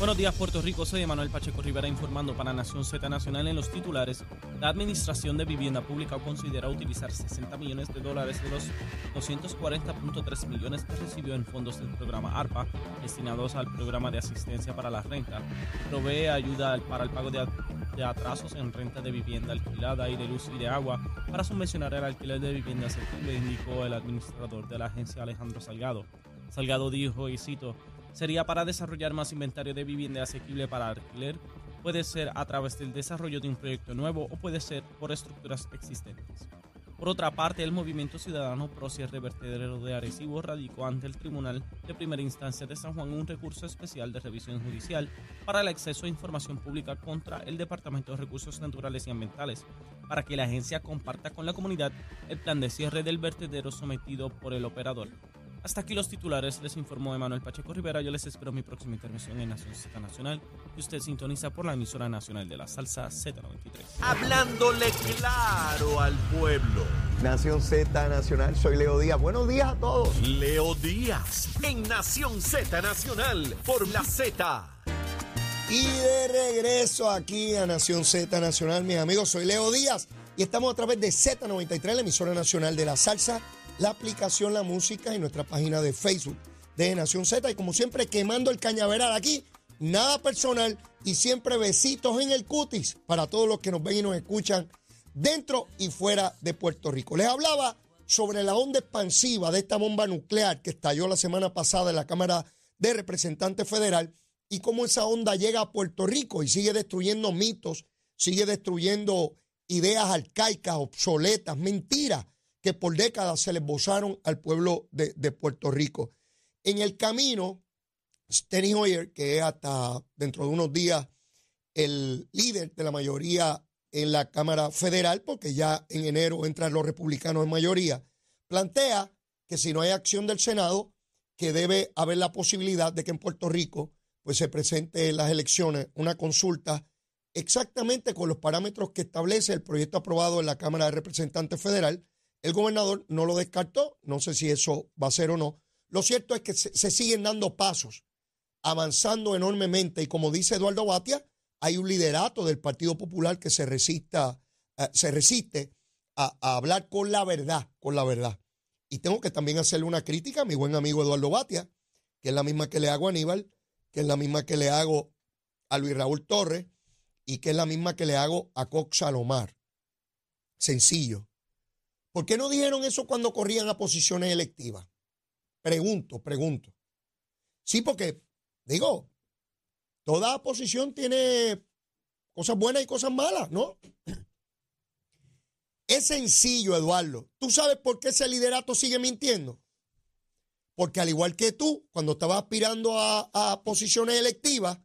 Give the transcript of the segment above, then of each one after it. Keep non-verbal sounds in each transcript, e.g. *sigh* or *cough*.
Buenos días, Puerto Rico. Soy Emanuel Pacheco Rivera informando para Nación Z Nacional en los titulares. La Administración de Vivienda Pública considera utilizar 60 millones de dólares de los 240.3 millones que recibió en fondos del programa ARPA destinados al programa de asistencia para la renta. Provee ayuda para el pago de, de atrasos en renta de vivienda alquilada y de luz y de agua para subvencionar el alquiler de vivienda asequible, indicó el administrador de la agencia Alejandro Salgado. Salgado dijo, y cito, sería para desarrollar más inventario de vivienda asequible para alquiler. Puede ser a través del desarrollo de un proyecto nuevo o puede ser por estructuras existentes. Por otra parte, el Movimiento Ciudadano Pro Cierre Vertedero de Arecibo radicó ante el Tribunal de Primera Instancia de San Juan un recurso especial de revisión judicial para el acceso a información pública contra el Departamento de Recursos Naturales y Ambientales, para que la agencia comparta con la comunidad el plan de cierre del vertedero sometido por el operador. Hasta aquí los titulares, les informó Emanuel Pacheco Rivera. Yo les espero mi próxima intervención en Nación Z Nacional, que usted sintoniza por la emisora nacional de la salsa Z93. Hablándole claro al pueblo. Nación Z Nacional, soy Leo Díaz. Buenos días a todos. Leo Díaz en Nación Z Nacional por la Z. Y de regreso aquí a Nación Z Nacional, mis amigos, soy Leo Díaz y estamos a través de Z93, la emisora nacional de la salsa la aplicación La Música y nuestra página de Facebook de Nación Z. Y como siempre, quemando el cañaveral aquí, nada personal y siempre besitos en el cutis para todos los que nos ven y nos escuchan dentro y fuera de Puerto Rico. Les hablaba sobre la onda expansiva de esta bomba nuclear que estalló la semana pasada en la Cámara de Representantes Federal y cómo esa onda llega a Puerto Rico y sigue destruyendo mitos, sigue destruyendo ideas arcaicas, obsoletas, mentiras que por décadas se les bozaron al pueblo de, Puerto Rico. En el camino, Steny Hoyer, que es hasta dentro de unos días el líder de la mayoría en la Cámara Federal, porque ya en enero entran los republicanos en mayoría, plantea que si no hay acción del Senado, que debe haber la posibilidad de que en Puerto Rico pues se presente en las elecciones una consulta exactamente con los parámetros que establece el proyecto aprobado en la Cámara de Representantes Federal, el gobernador no lo descartó, no sé si eso va a ser o no. Lo cierto es que se, siguen dando pasos, avanzando enormemente y como dice Eduardo Batia, hay un liderato del Partido Popular que se resista, eh, se resiste a, hablar con la verdad, con la verdad. Y tengo que también hacerle una crítica a mi buen amigo Eduardo Batia, que es la misma que le hago a Aníbal, que es la misma que le hago a Luis Raúl Torres y que es la misma que le hago a Cox Salomar. Sencillo. ¿Por qué no dijeron eso cuando corrían a posiciones electivas? Pregunto, pregunto. Sí, porque, digo, toda posición tiene cosas buenas y cosas malas, ¿no? *clears throat* Es sencillo, Eduardo. ¿Tú sabes por qué ese liderato sigue mintiendo? Porque al igual que tú, cuando estabas aspirando a, a posiciones electivas,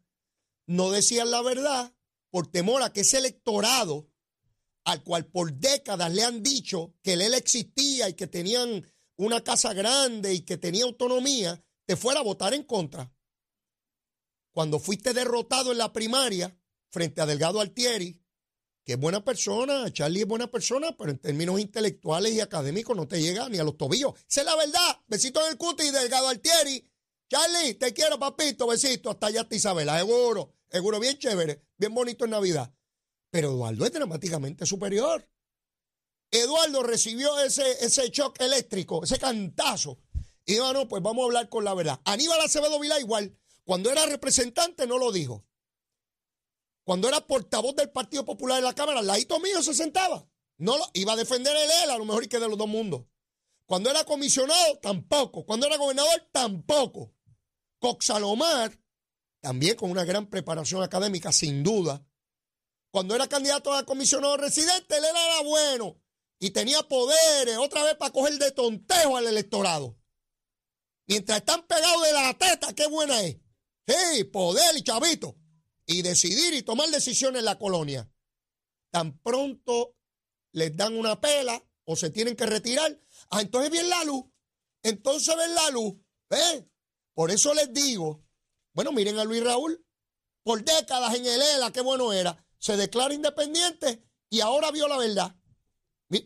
no decías la verdad por temor a que ese electorado al cual por décadas le han dicho que él existía y que tenían una casa grande y que tenía autonomía, te fuera a votar en contra. Cuando fuiste derrotado en la primaria frente a Delgado Altieri, que es buena persona, Charlie es buena persona, pero en términos intelectuales y académicos no te llega ni a los tobillos. Esa es la verdad. Besito en el cuti, Delgado Altieri. Charlie, te quiero, papito, besito. Hasta allá está Isabela, seguro. Seguro, bien chévere, bien bonito en Navidad. Pero Eduardo es dramáticamente superior. Eduardo recibió ese, ese shock eléctrico, ese cantazo. Y bueno, pues vamos a hablar con la verdad. Aníbal Acevedo Vila igual, cuando era representante no lo dijo. Cuando era portavoz del Partido Popular en la Cámara, al ladito mío se sentaba. No lo, iba a defender el él, a lo mejor y que de los dos mundos. Cuando era comisionado, tampoco. Cuando era gobernador, tampoco. Coxalomar, también con una gran preparación académica, sin duda, Cuando era candidato a comisionado residente, él era bueno y tenía poderes, otra vez para coger de tontejo al electorado. Mientras están pegados de la teta, qué buena es. Sí, poder y chavito. Y decidir y tomar decisiones en la colonia. Tan pronto les dan una pela o se tienen que retirar, ah, entonces viene la luz. Entonces ven la luz. ¿Ven? Por eso les digo, bueno, miren a Luis Raúl. Por décadas en el ELA, qué bueno era. Se declara independiente y ahora vio la verdad.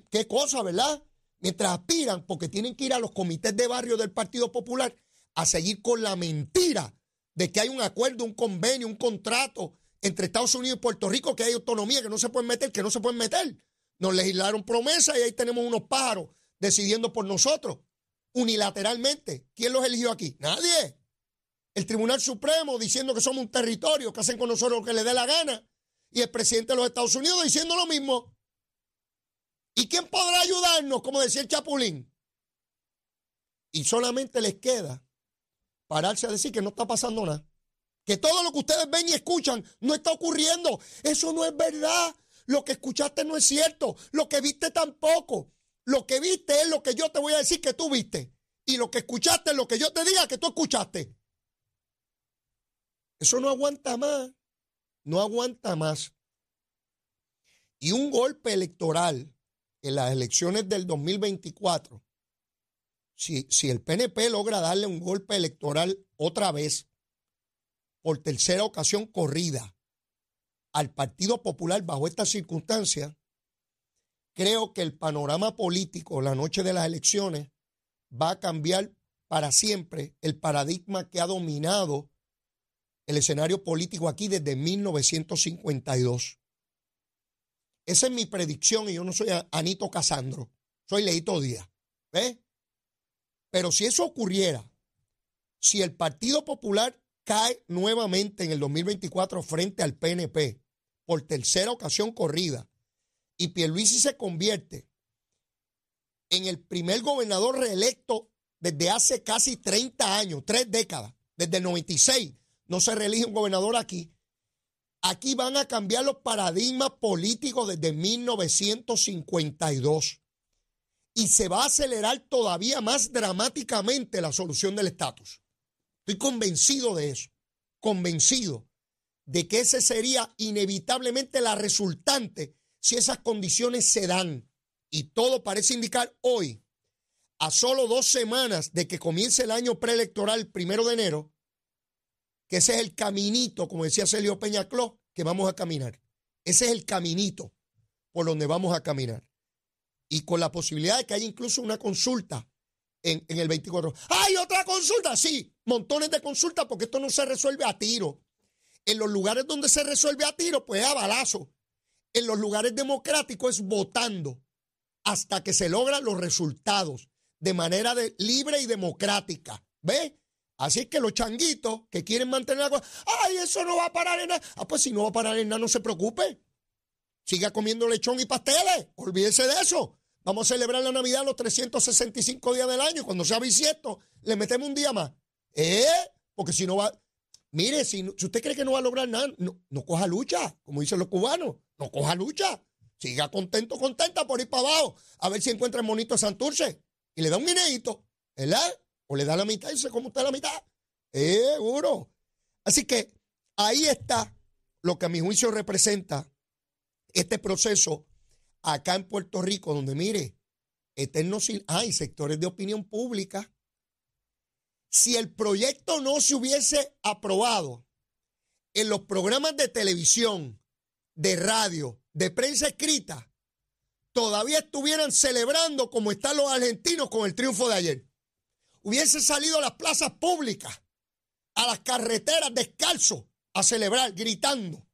Qué cosa, ¿verdad? Mientras aspiran, porque tienen que ir a los comités de barrio del Partido Popular a seguir con la mentira de que hay un acuerdo, un convenio, un contrato entre Estados Unidos y Puerto Rico, que hay autonomía, que no se pueden meter, que no se pueden meter. Nos legislaron promesas y ahí tenemos unos pájaros decidiendo por nosotros, unilateralmente. ¿Quién los eligió aquí? Nadie. El Tribunal Supremo diciendo que somos un territorio, que hacen con nosotros lo que les dé la gana. Y el presidente de los Estados Unidos diciendo lo mismo. ¿Y quién podrá ayudarnos? Como decía el Chapulín. Y solamente les queda pararse a decir que no está pasando nada. Que todo lo que ustedes ven y escuchan no está ocurriendo. Eso no es verdad. Lo que escuchaste no es cierto. Lo que viste tampoco. Lo que viste es lo que yo te voy a decir que tú viste. Y lo que escuchaste es lo que yo te diga que tú escuchaste. Eso no aguanta más. No aguanta más. Y un golpe electoral en las elecciones del 2024, si, si el PNP logra darle un golpe electoral otra vez, por tercera ocasión corrida, al Partido Popular bajo estas circunstancias, creo que el panorama político la noche de las elecciones va a cambiar para siempre el paradigma que ha dominado el escenario político aquí desde 1952. Esa es mi predicción y yo no soy Anito Casandro, soy Leito Díaz. ¿Ves? Pero si eso ocurriera, si el Partido Popular cae nuevamente en el 2024 frente al PNP por tercera ocasión corrida y Pierluisi se convierte en el primer gobernador reelecto desde hace casi 30 años, tres décadas, desde el 96, no se reelige un gobernador aquí, Aquí van a cambiar los paradigmas políticos desde 1952 y se va a acelerar todavía más dramáticamente la solución del estatus. Estoy convencido de eso, convencido de que ese sería inevitablemente la resultante si esas condiciones se dan. Y todo parece indicar hoy, a solo dos semanas de que comience el año preelectoral, primero de enero, que ese es el caminito, como decía Celio Peñacló, que vamos a caminar. Ese es el caminito por donde vamos a caminar. Y con la posibilidad de que haya incluso una consulta en, en el 24. ¿Hay otra consulta? Sí, montones de consultas porque esto no se resuelve a tiro. En los lugares donde se resuelve a tiro, pues a balazo. En los lugares democráticos es votando hasta que se logran los resultados de manera de, libre y democrática. ¿Ve? Así que los changuitos que quieren mantener la ay, eso no va a parar en nada. Ah, pues si no va a parar en nada, no se preocupe. Siga comiendo lechón y pasteles. Olvídese de eso. Vamos a celebrar la Navidad los 365 días del año. Cuando sea bisiesto, le metemos un día más. ¿Eh? Porque si no va. Mire, si, usted cree que no va a lograr nada, no, no coja lucha, como dicen los cubanos. No coja lucha. Siga contento, contenta por ir para abajo. A ver si encuentra el monito Santurce. Y le da un guineito. ¿Verdad? O le da la mitad y se come usted la mitad. Seguro. Así que ahí está lo que a mi juicio representa este proceso acá en Puerto Rico, donde mire, eternos hay sectores de opinión pública. Si el proyecto no se hubiese aprobado en los programas de televisión, de radio, de prensa escrita, todavía estuvieran celebrando como están los argentinos con el triunfo de ayer hubiese salido a las plazas públicas, a las carreteras descalzo, a celebrar, gritando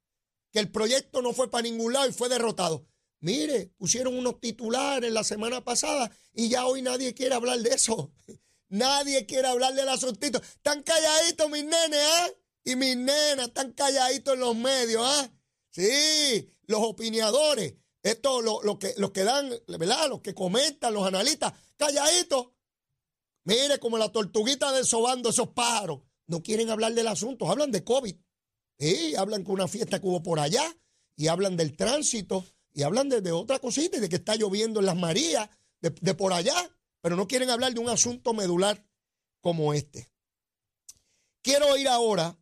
que el proyecto no fue para ningún lado y fue derrotado. Mire, pusieron unos titulares la semana pasada y ya hoy nadie quiere hablar de eso. *laughs* Nadie quiere hablar del asuntito. Están calladitos mis nenes, ¿ah? Y mis nenas están calladitos en los medios, ¿ah? Sí, los opinadores, esto, lo, lo, que, los que dan, ¿verdad? Los que comentan, los analistas, calladitos. Mire, como la tortuguita desobando esos pájaros. No quieren hablar del asunto, hablan de COVID. Sí, hablan con una fiesta que hubo por allá y hablan del tránsito y hablan de, otra cosita y de que está lloviendo en las Marías, de, de por allá, pero no quieren hablar de un asunto medular como este. Quiero ir ahora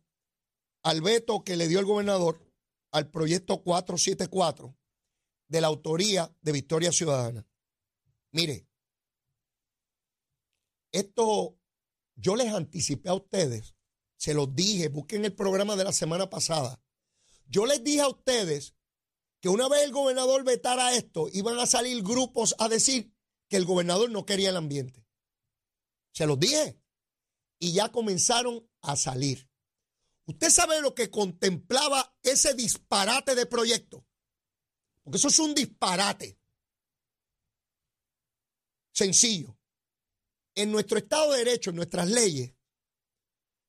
al veto que le dio el gobernador al proyecto 474 de la autoría de Victoria Ciudadana. Mire, esto yo les anticipé a ustedes, se los dije, busquen el programa de la semana pasada. Yo les dije a ustedes que una vez el gobernador vetara esto, iban a salir grupos a decir que el gobernador no quería el ambiente. Se los dije. Y ya comenzaron a salir. ¿Usted sabe lo que contemplaba ese disparate de proyecto? Porque eso es un disparate. Sencillo. En nuestro Estado de Derecho, en nuestras leyes,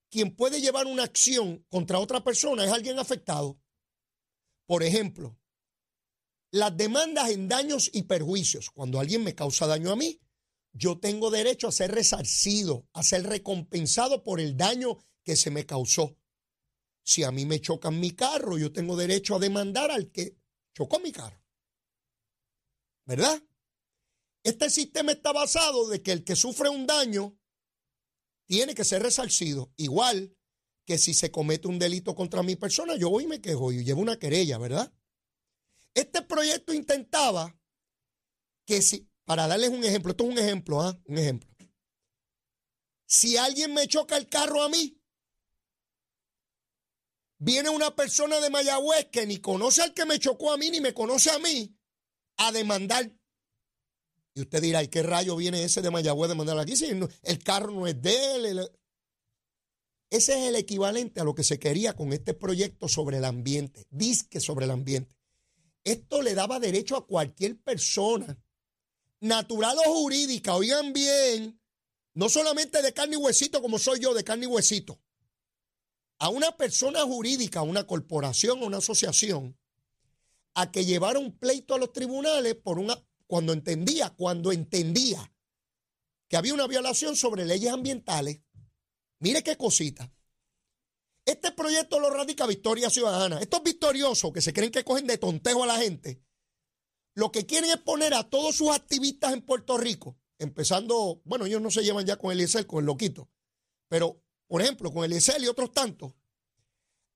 quien puede llevar una acción contra otra persona es alguien afectado. Por ejemplo, las demandas en daños y perjuicios. Cuando alguien me causa daño a mí, yo tengo derecho a ser resarcido, a ser recompensado por el daño que se me causó. Si a mí me chocan mi carro, yo tengo derecho a demandar al que chocó mi carro. ¿Verdad? Este sistema está basado de que el que sufre un daño tiene que ser resarcido. Igual que si se comete un delito contra mi persona, yo voy y me quejo y llevo una querella, ¿verdad? Este proyecto intentaba que si, para darles un ejemplo, esto es un ejemplo, ¿ah? Un ejemplo. Si alguien me choca el carro a mí, viene una persona de Mayagüez que ni conoce al que me chocó a mí, ni me conoce a mí, a demandar. Y usted dirá, ¿y qué rayo viene ese de Mayagüez a demandar aquí? Si el carro no es de él. Ese es el equivalente a lo que se quería con este proyecto sobre el ambiente, disque sobre el ambiente. Esto le daba derecho a cualquier persona natural o jurídica, oigan bien, no solamente de carne y huesito como soy yo, de carne y huesito, a una persona jurídica, a una corporación o una asociación, a que llevara un pleito a los tribunales por una, cuando entendía, cuando entendía que había una violación sobre leyes ambientales. Mire qué cosita. Este proyecto lo radica Victoria Ciudadana. Estos victoriosos que se creen que cogen de tontejo a la gente, lo que quieren es poner a todos sus activistas en Puerto Rico, empezando, bueno, ellos no se llevan ya con el Eliezer, con el loquito, pero, por ejemplo, con el Eliezer y otros tantos,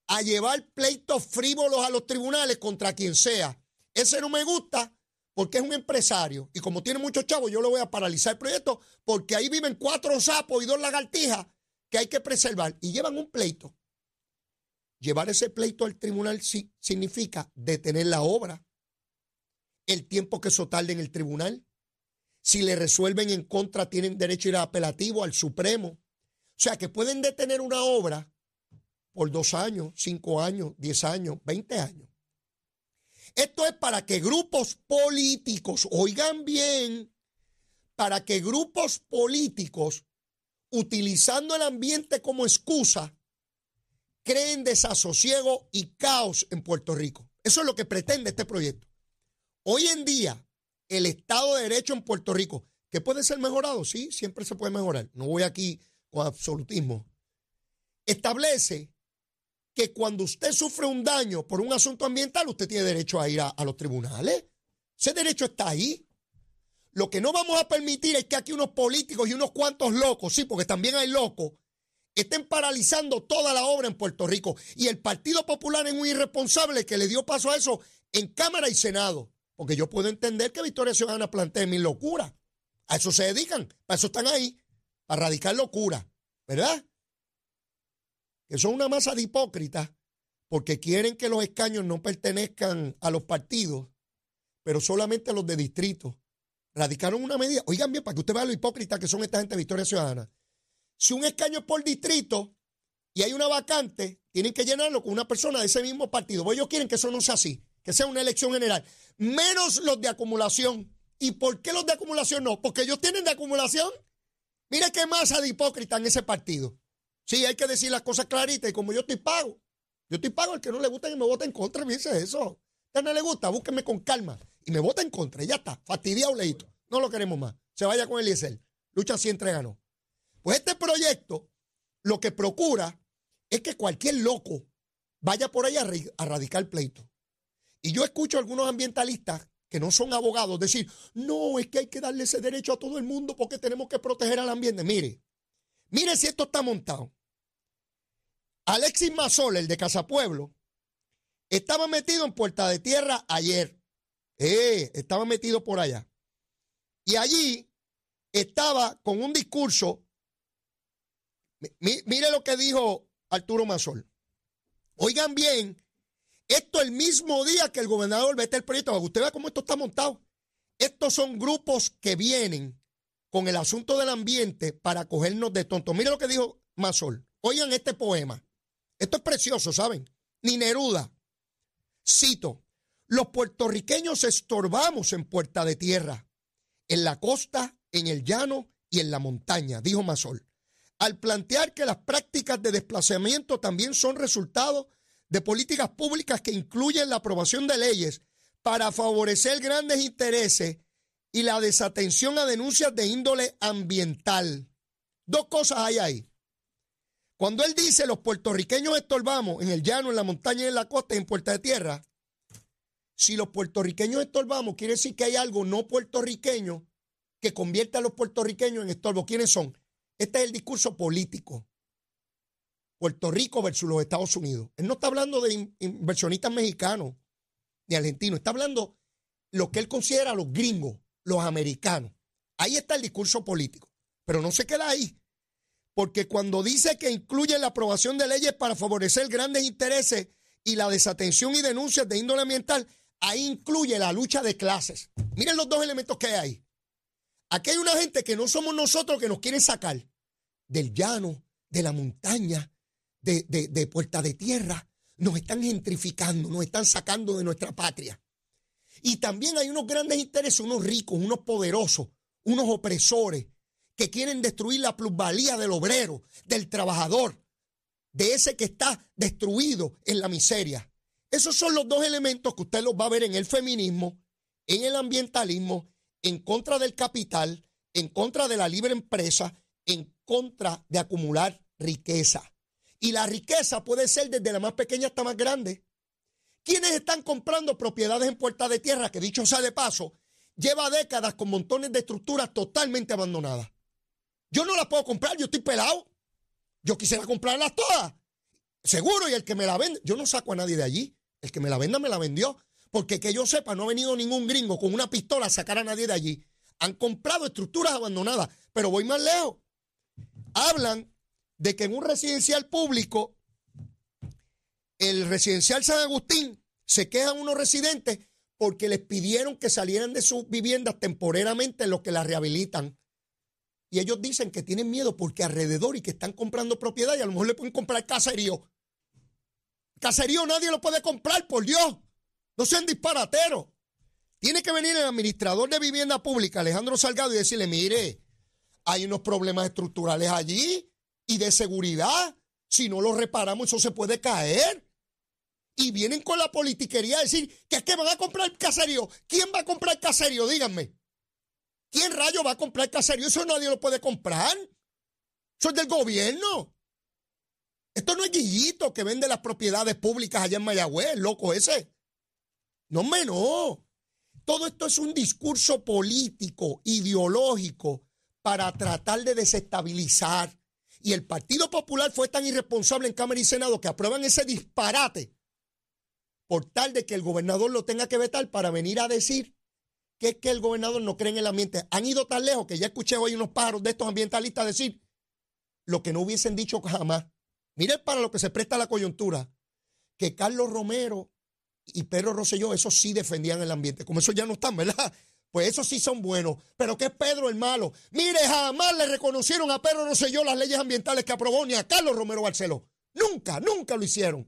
a llevar pleitos frívolos a los tribunales contra quien sea. Ese no me gusta porque es un empresario y como tiene muchos chavos, yo le voy a paralizar el proyecto porque ahí viven cuatro sapos y dos lagartijas que hay que preservar y llevan un pleito. Llevar ese pleito al tribunal significa detener la obra, el tiempo que eso tarde en el tribunal. Si le resuelven en contra, tienen derecho a ir a apelativo al Supremo. O sea, que pueden detener una obra por dos años, cinco años, diez años, veinte años. Esto es para que grupos políticos, oigan bien, para que grupos políticos, utilizando el ambiente como excusa, creen desasosiego y caos en Puerto Rico. Eso es lo que pretende este proyecto. Hoy en día, el Estado de Derecho en Puerto Rico, que puede ser mejorado, sí, siempre se puede mejorar. No voy aquí con absolutismo. Establece que cuando usted sufre un daño por un asunto ambiental, usted tiene derecho a ir a, a los tribunales. Ese derecho está ahí. Lo que no vamos a permitir es que aquí unos políticos y unos cuantos locos, sí, porque también hay locos, estén paralizando toda la obra en Puerto Rico. Y el Partido Popular es muy irresponsable que le dio paso a eso en Cámara y Senado. Porque yo puedo entender que Victoria Ciudadana plantee mi locura. A eso se dedican, para eso están ahí, para radicar locura, ¿verdad? Que son una masa de hipócritas porque quieren que los escaños no pertenezcan a los partidos, pero solamente a los de distrito. Radicaron una medida. Oigan bien, para que usted vea lo hipócrita que son esta gente de Victoria Ciudadana. Si un escaño es por distrito y hay una vacante, tienen que llenarlo con una persona de ese mismo partido. Pues ellos quieren que eso no sea así, que sea una elección general menos los de acumulación. ¿Y por qué los de acumulación no? Porque ellos tienen de acumulación. Mire qué masa de hipócrita en ese partido. Sí, hay que decir las cosas claritas y como yo estoy pago, yo estoy pago al que no le gusta y me vota en contra, dice eso. A no le gusta, búsquenme con calma y me vota en contra y ya está, fastidiado leíto. No lo queremos más. Se vaya con Eliezer. Lucha siempre ganó. Pues este proyecto lo que procura es que cualquier loco vaya por ahí a, radicar pleito. Y yo escucho a algunos ambientalistas que no son abogados decir, no, es que hay que darle ese derecho a todo el mundo porque tenemos que proteger al ambiente. Mire, mire si esto está montado. Alexis Mazol, el de Casapueblo, estaba metido en Puerta de Tierra ayer. Eh, estaba metido por allá. Y allí estaba con un discurso. mire lo que dijo Arturo Mazol. Oigan bien, esto el mismo día que el gobernador vete el proyecto, usted vea cómo esto está montado. Estos son grupos que vienen con el asunto del ambiente para cogernos de tontos. Mire lo que dijo Mazol. Oigan este poema. Esto es precioso, ¿saben? Ni Neruda. Cito, los puertorriqueños estorbamos en Puerta de Tierra, en la costa, en el llano y en la montaña, dijo Mazol al plantear que las prácticas de desplazamiento también son resultado de políticas públicas que incluyen la aprobación de leyes para favorecer grandes intereses y la desatención a denuncias de índole ambiental. Dos cosas hay ahí. Cuando él dice los puertorriqueños estorbamos en el llano, en la montaña en la costa, en Puerta de Tierra, si los puertorriqueños estorbamos, quiere decir que hay algo no puertorriqueño que convierta a los puertorriqueños en estorbo. ¿Quiénes son? Este es el discurso político. Puerto Rico versus los Estados Unidos. Él no está hablando de inversionistas mexicanos ni argentinos, está hablando lo que él considera los gringos, los americanos. Ahí está el discurso político. Pero no se queda ahí. Porque cuando dice que incluye la aprobación de leyes para favorecer grandes intereses y la desatención y denuncias de índole ambiental, ahí incluye la lucha de clases. Miren los dos elementos que hay ahí. Aquí hay una gente que no somos nosotros que nos quieren sacar del llano, de la montaña, de, de, Puerta de Tierra. Nos están gentrificando, nos están sacando de nuestra patria. Y también hay unos grandes intereses, unos ricos, unos poderosos, unos opresores que quieren destruir la plusvalía del obrero, del trabajador, de ese que está destruido en la miseria. Esos son los dos elementos que usted los va a ver en el feminismo, en el ambientalismo en contra del capital, en contra de la libre empresa, en contra de acumular riqueza. Y la riqueza puede ser desde la más pequeña hasta más grande. ¿Quiénes están comprando propiedades en Puerta de Tierra que, dicho sea de paso, lleva décadas con montones de estructuras totalmente abandonadas? Yo no las puedo comprar, yo estoy pelado. Yo quisiera comprarlas todas. Seguro, y el que me la vende, yo no saco a nadie de allí. El que me la venda me la vendió. Porque que yo sepa, no ha venido ningún gringo con una pistola a sacar a nadie de allí. Han comprado estructuras abandonadas. Pero voy más lejos. Hablan de que en un residencial público, el residencial San Agustín, se quejan unos residentes porque les pidieron que salieran de sus viviendas temporeramente en lo que las rehabilitan. Y ellos dicen que tienen miedo porque alrededor y que están comprando propiedad y a lo mejor le pueden comprar caserío. Caserío nadie lo puede comprar, por Dios. No sean disparateros. Tiene que venir el administrador de vivienda pública, Alejandro Salgado, y decirle, mire, hay unos problemas estructurales allí y de seguridad. Si no lo reparamos, eso se puede caer. Y vienen con la politiquería a decir que es que van a comprar caserío. ¿Quién va a comprar caserío? Díganme. ¿Quién rayo va a comprar caserío? Eso nadie lo puede comprar. Eso es del gobierno. Esto no es Guillito que vende las propiedades públicas allá en Mayagüez, loco ese. No, hombre, no. Todo esto es un discurso político, ideológico, para tratar de desestabilizar. Y el Partido Popular fue tan irresponsable en Cámara y Senado que aprueban ese disparate por tal de que el gobernador lo tenga que vetar para venir a decir que es que el gobernador no cree en el ambiente. Han ido tan lejos que ya escuché hoy unos pájaros de estos ambientalistas decir lo que no hubiesen dicho jamás. Miren para lo que se presta la coyuntura, que Carlos Romero y Pedro Rosselló, esos sí defendían el ambiente. Como eso ya no están, ¿verdad? *laughs* Pues esos sí son buenos. Pero ¿qué es Pedro el malo? Mire, jamás le reconocieron a Pedro Rosselló las leyes ambientales que aprobó ni a Carlos Romero Barceló. Nunca, nunca lo hicieron.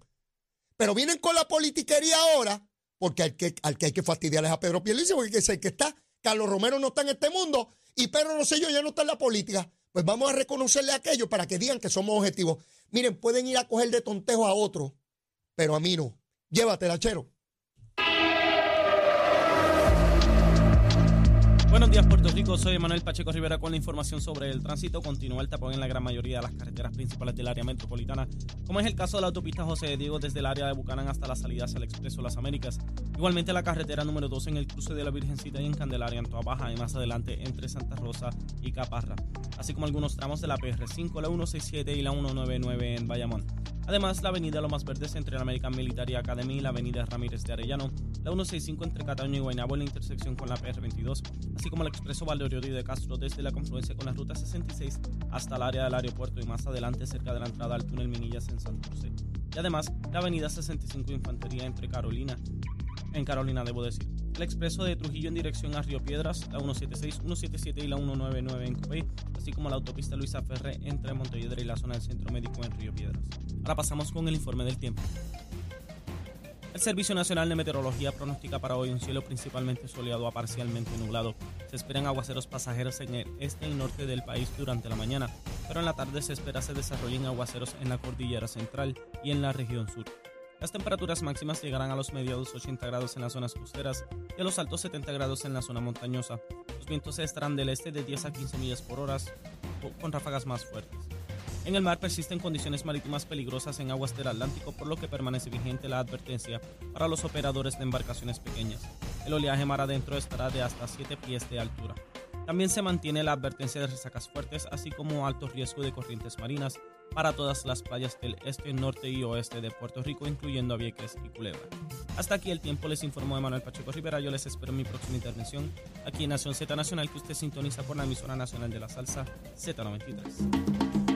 Pero vienen con la politiquería ahora, porque al que, al que hay que fastidiar es a Pedro Pierluisi, porque es el que está. Carlos Romero no está en este mundo y Pedro Rosselló ya no está en la política. Pues vamos a reconocerle a aquellos para que digan que somos objetivos. Miren, pueden ir a coger de tontejo a otro, pero a mí no. Llévatela, chero. Buenos días, Puerto Rico. Soy Manuel Pacheco Rivera con la información sobre el tránsito. Continúa el tapón en la gran mayoría de las carreteras principales del área metropolitana, como es el caso de la autopista José de Diego desde el área de Bucanán hasta la salida hacia el Expreso Las Américas. Igualmente la carretera número 2 en el cruce de la Virgencita y en Candelaria en Toa Baja y más adelante entre Santa Rosa y Caparra, así como algunos tramos de la PR5, la 167 y la 199 en Bayamón. Además, la avenida Lomas Verdes entre la American Military Academy y la avenida Ramírez de Arellano, la 165 entre Cataño y Guaynabo en la intersección con la PR22, así como el expreso Valerio de Castro desde la confluencia con la ruta 66 hasta el área del aeropuerto y más adelante cerca de la entrada al túnel Minillas en San José. Y además, la avenida 65 Infantería entre Carolina en Carolina, debo decir. El expreso de Trujillo en dirección a Río Piedras, la 176, 177 y la 199 en Copey, así como la autopista Luisa Ferre entre Montelledra y la zona del Centro Médico en Río Piedras. Ahora pasamos con el informe del tiempo. El Servicio Nacional de Meteorología pronostica para hoy un cielo principalmente soleado a parcialmente nublado. Se esperan aguaceros pasajeros en el este y norte del país durante la mañana, pero en la tarde se espera se desarrollen aguaceros en la cordillera central y en la región sur. Las temperaturas máximas llegarán a los mediados 80 grados en las zonas costeras y a los altos 70 grados en la zona montañosa. Los vientos estarán del este de 10 a 15 millas por hora con ráfagas más fuertes. En el mar persisten condiciones marítimas peligrosas en aguas del Atlántico, por lo que permanece vigente la advertencia para los operadores de embarcaciones pequeñas. El oleaje mar adentro estará de hasta 7 pies de altura. También se mantiene la advertencia de resacas fuertes, así como alto riesgo de corrientes marinas para todas las playas del este, norte y oeste de Puerto Rico, incluyendo Vieques y Culebra. Hasta aquí el tiempo, les informó Manuel Pacheco Rivera. Yo les espero en mi próxima intervención aquí en Nación Z Nacional, que usted sintoniza por la emisora nacional de la salsa Z93.